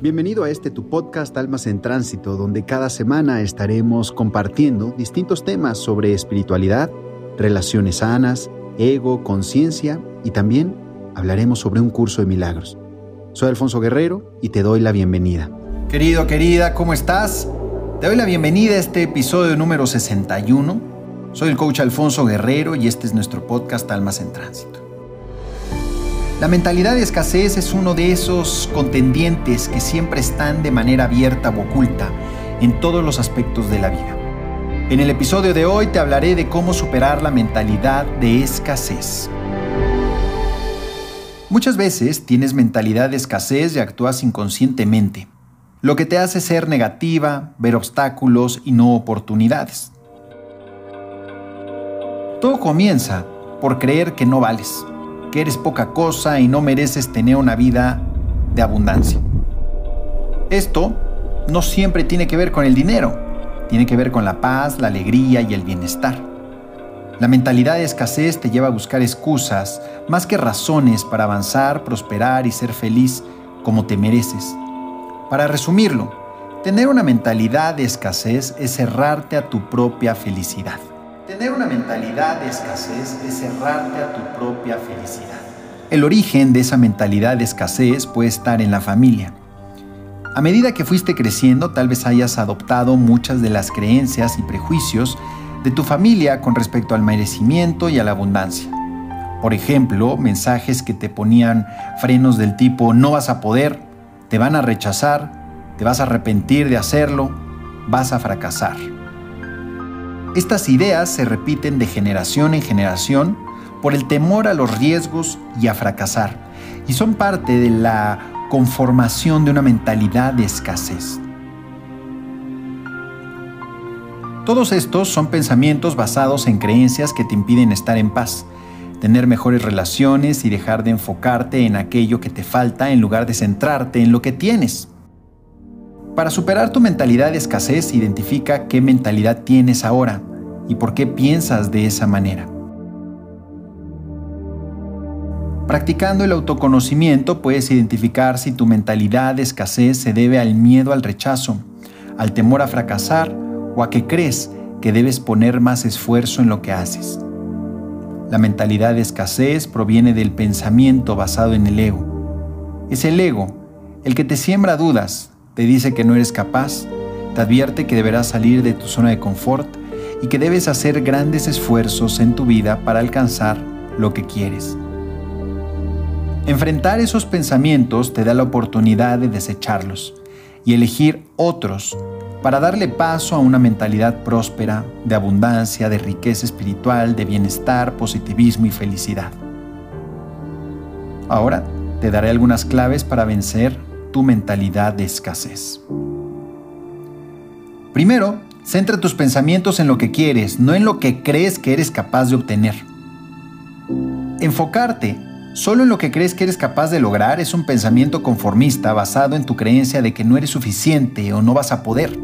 Bienvenido a este tu podcast Almas en Tránsito, donde cada semana estaremos compartiendo distintos temas sobre espiritualidad, relaciones sanas, ego, conciencia y también hablaremos sobre un curso de milagros. Soy Alfonso Guerrero y te doy la bienvenida. Querido, querida, ¿cómo estás? Te doy la bienvenida a este episodio número 61. Soy el coach Alfonso Guerrero y este es nuestro podcast Almas en Tránsito. La mentalidad de escasez es uno de esos contendientes que siempre están de manera abierta o oculta en todos los aspectos de la vida. En el episodio de hoy te hablaré de cómo superar la mentalidad de escasez. Muchas veces tienes mentalidad de escasez y actúas inconscientemente, lo que te hace ser negativa, ver obstáculos y no oportunidades. Todo comienza por creer que no vales eres poca cosa y no mereces tener una vida de abundancia. Esto no siempre tiene que ver con el dinero, tiene que ver con la paz, la alegría y el bienestar. La mentalidad de escasez te lleva a buscar excusas más que razones para avanzar, prosperar y ser feliz como te mereces. Para resumirlo, tener una mentalidad de escasez es cerrarte a tu propia felicidad. Tener una mentalidad de escasez es cerrarte a tu propia felicidad. El origen de esa mentalidad de escasez puede estar en la familia. A medida que fuiste creciendo, tal vez hayas adoptado muchas de las creencias y prejuicios de tu familia con respecto al merecimiento y a la abundancia. Por ejemplo, mensajes que te ponían frenos del tipo no vas a poder, te van a rechazar, te vas a arrepentir de hacerlo, vas a fracasar. Estas ideas se repiten de generación en generación por el temor a los riesgos y a fracasar, y son parte de la conformación de una mentalidad de escasez. Todos estos son pensamientos basados en creencias que te impiden estar en paz, tener mejores relaciones y dejar de enfocarte en aquello que te falta en lugar de centrarte en lo que tienes. Para superar tu mentalidad de escasez, identifica qué mentalidad tienes ahora y por qué piensas de esa manera. Practicando el autoconocimiento puedes identificar si tu mentalidad de escasez se debe al miedo al rechazo, al temor a fracasar o a que crees que debes poner más esfuerzo en lo que haces. La mentalidad de escasez proviene del pensamiento basado en el ego. Es el ego el que te siembra dudas, te dice que no eres capaz, te advierte que deberás salir de tu zona de confort y que debes hacer grandes esfuerzos en tu vida para alcanzar lo que quieres. Enfrentar esos pensamientos te da la oportunidad de desecharlos y elegir otros para darle paso a una mentalidad próspera, de abundancia, de riqueza espiritual, de bienestar, positivismo y felicidad. Ahora te daré algunas claves para vencer tu mentalidad de escasez. Primero, Centra tus pensamientos en lo que quieres, no en lo que crees que eres capaz de obtener. Enfocarte solo en lo que crees que eres capaz de lograr es un pensamiento conformista basado en tu creencia de que no eres suficiente o no vas a poder.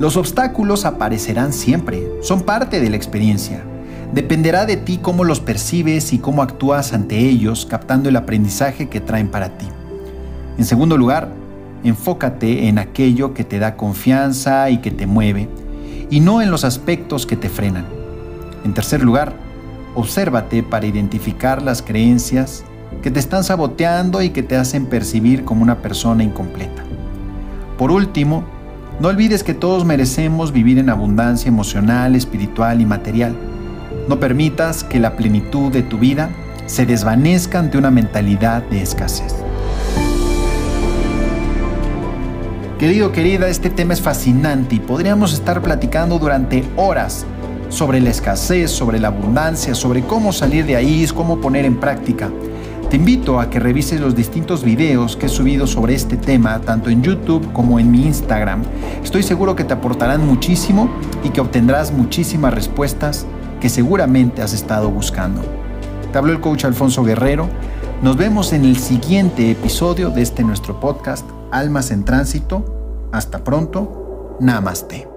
Los obstáculos aparecerán siempre, son parte de la experiencia. Dependerá de ti cómo los percibes y cómo actúas ante ellos, captando el aprendizaje que traen para ti. En segundo lugar, enfócate en aquello que te da confianza y que te mueve, y no en los aspectos que te frenan. En tercer lugar, obsérvate para identificar las creencias que te están saboteando y que te hacen percibir como una persona incompleta. Por último, no olvides que todos merecemos vivir en abundancia emocional, espiritual y material. No permitas que la plenitud de tu vida se desvanezca ante una mentalidad de escasez. Querido, querida, este tema es fascinante y podríamos estar platicando durante horas sobre la escasez, sobre la abundancia, sobre cómo salir de ahí, cómo poner en práctica. Te invito a que revises los distintos videos que he subido sobre este tema, tanto en YouTube como en mi Instagram. Estoy seguro que te aportarán muchísimo y que obtendrás muchísimas respuestas que seguramente has estado buscando. Te habló el coach Alfonso Guerrero. Nos vemos en el siguiente episodio de este nuestro podcast Almas en Tránsito. Hasta pronto. Namaste.